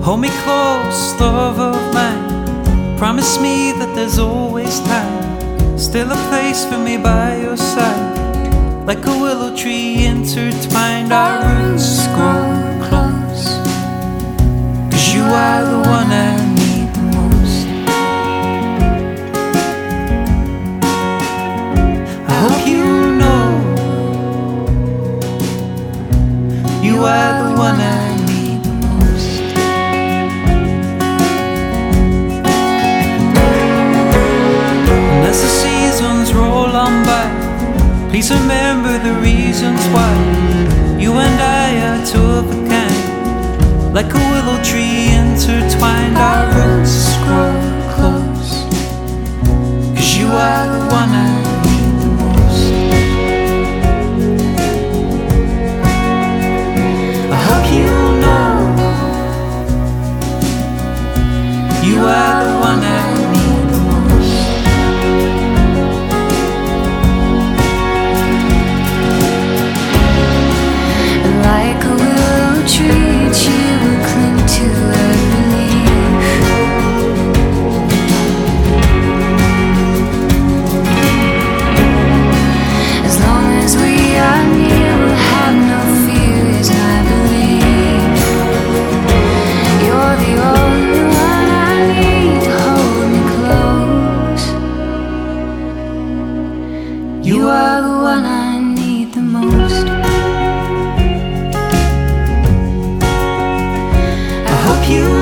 lost love of mine. Promise me that there's always time, still a place for me by your side. Like a willow tree intertwined, our roots grow close. Cause you are the one I need the most. I hope you know you are the one I please remember the reasons why you and I are two of a kind. Like a willow tree intertwined, our roots grow close. Cause you are the one I need the most. I hope you know you are the one I You are the one I need the most. I hope you.